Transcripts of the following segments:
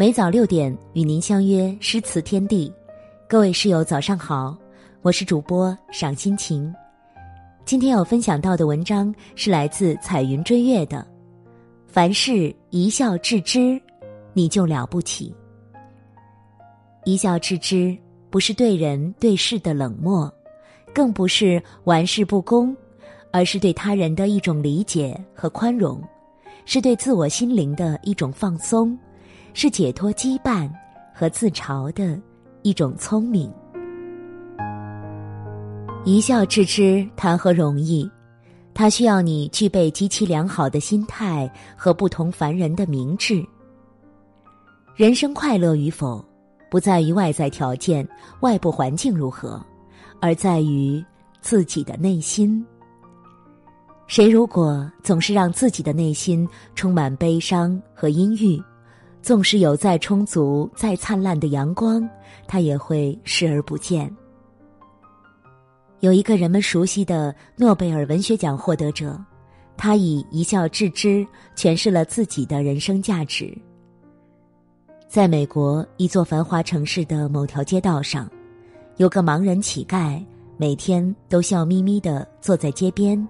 每早六点与您相约诗词天地，各位室友早上好，我是主播赏心情。今天要分享到的文章是来自彩云追月的《凡事一笑置之，你就了不起》。一笑置之，不是对人对事的冷漠，更不是玩世不恭，而是对他人的一种理解和宽容，是对自我心灵的一种放松。是解脱羁绊和自嘲的一种聪明。一笑置之，谈何容易？它需要你具备极其良好的心态和不同凡人的明智。人生快乐与否，不在于外在条件、外部环境如何，而在于自己的内心。谁如果总是让自己的内心充满悲伤和阴郁？纵使有再充足、再灿烂的阳光，他也会视而不见。有一个人们熟悉的诺贝尔文学奖获得者，他以一笑置之诠释了自己的人生价值。在美国一座繁华城市的某条街道上，有个盲人乞丐，每天都笑眯眯的坐在街边，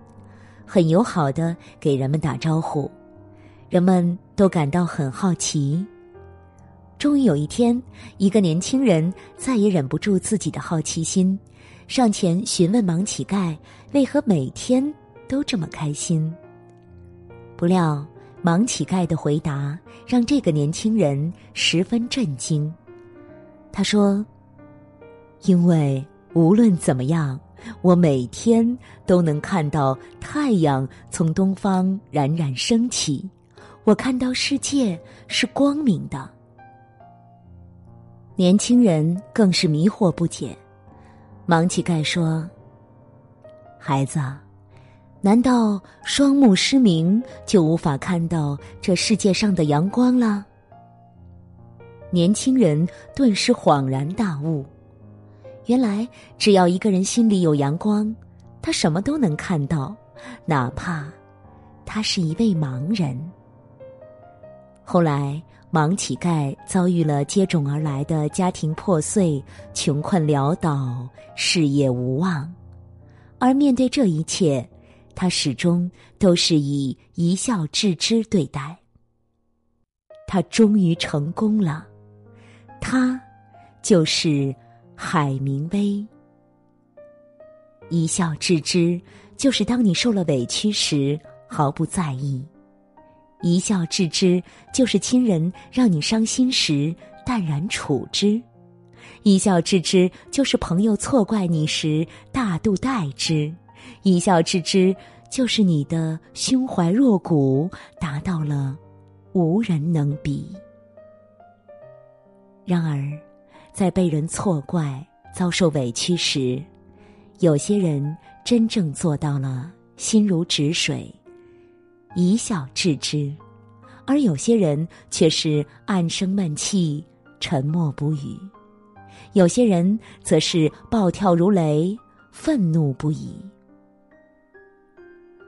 很友好的给人们打招呼。人们都感到很好奇。终于有一天，一个年轻人再也忍不住自己的好奇心，上前询问盲乞丐为何每天都这么开心。不料，盲乞丐的回答让这个年轻人十分震惊。他说：“因为无论怎么样，我每天都能看到太阳从东方冉冉升起。”我看到世界是光明的，年轻人更是迷惑不解。盲乞丐说：“孩子，难道双目失明就无法看到这世界上的阳光了？”年轻人顿时恍然大悟：原来只要一个人心里有阳光，他什么都能看到，哪怕他是一位盲人。后来，盲乞丐遭遇了接踵而来的家庭破碎、穷困潦倒、事业无望，而面对这一切，他始终都是以一笑置之对待。他终于成功了，他就是海明威。一笑置之，就是当你受了委屈时毫不在意。一笑置之，就是亲人让你伤心时淡然处之；一笑置之，就是朋友错怪你时大度待之；一笑置之，就是你的胸怀若谷达到了无人能比。然而，在被人错怪、遭受委屈时，有些人真正做到了心如止水。一笑置之，而有些人却是暗生闷气，沉默不语；有些人则是暴跳如雷，愤怒不已。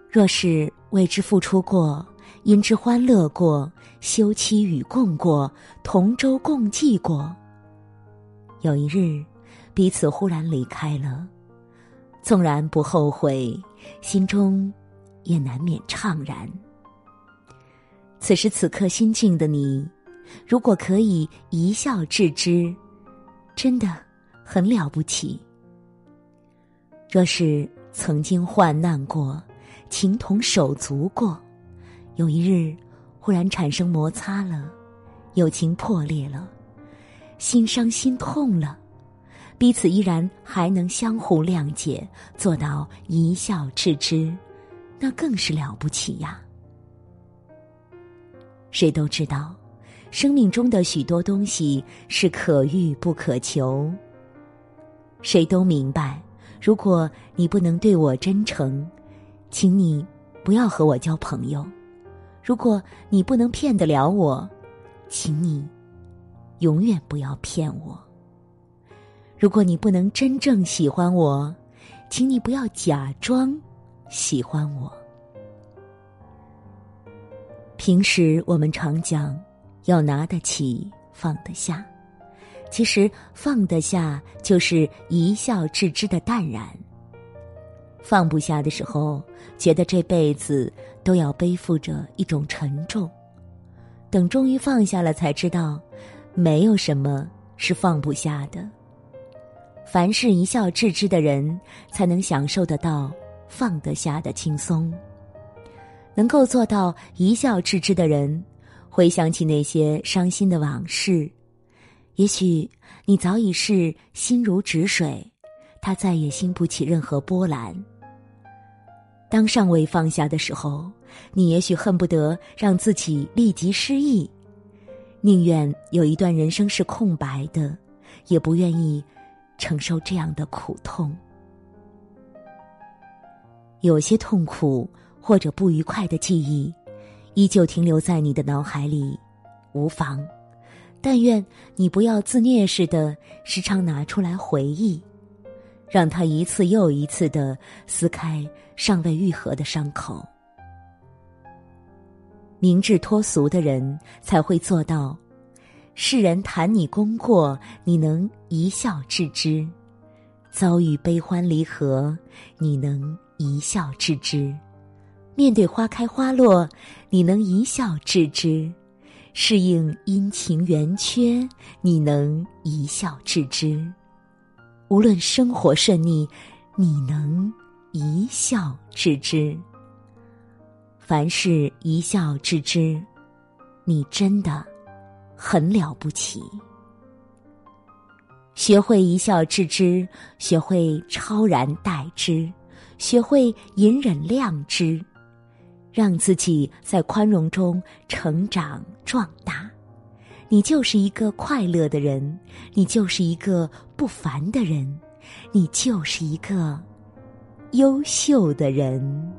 若是为之付出过，因之欢乐过，休戚与共过，同舟共济过，有一日，彼此忽然离开了，纵然不后悔，心中。也难免怅然。此时此刻心境的你，如果可以一笑置之，真的很了不起。若是曾经患难过，情同手足过，有一日忽然产生摩擦了，友情破裂了，心伤心痛了，彼此依然还能相互谅解，做到一笑置之。那更是了不起呀！谁都知道，生命中的许多东西是可遇不可求。谁都明白，如果你不能对我真诚，请你不要和我交朋友；如果你不能骗得了我，请你永远不要骗我；如果你不能真正喜欢我，请你不要假装。喜欢我。平时我们常讲，要拿得起，放得下。其实放得下就是一笑置之的淡然。放不下的时候，觉得这辈子都要背负着一种沉重。等终于放下了，才知道，没有什么是放不下的。凡事一笑置之的人，才能享受得到放得下的轻松。能够做到一笑置之的人，回想起那些伤心的往事。也许你早已是心如止水，他再也兴不起任何波澜。当尚未放下的时候，你也许恨不得让自己立即失忆，宁愿有一段人生是空白的，也不愿意承受这样的苦痛。有些痛苦或者不愉快的记忆，依旧停留在你的脑海里，无妨。但愿你不要自虐似的时常拿出来回忆，让他一次又一次的撕开尚未愈合的伤口。明智脱俗的人才会做到：世人谈你功过，你能一笑置之；遭遇悲欢离合，你能一笑置之；面对花开花落，你能一笑置之。适应阴晴圆缺，你能一笑置之；无论生活顺逆，你能一笑置之。凡事一笑置之，你真的很了不起。学会一笑置之，学会超然待之，学会隐忍谅之。让自己在宽容中成长壮大，你就是一个快乐的人，你就是一个不凡的人，你就是一个优秀的人。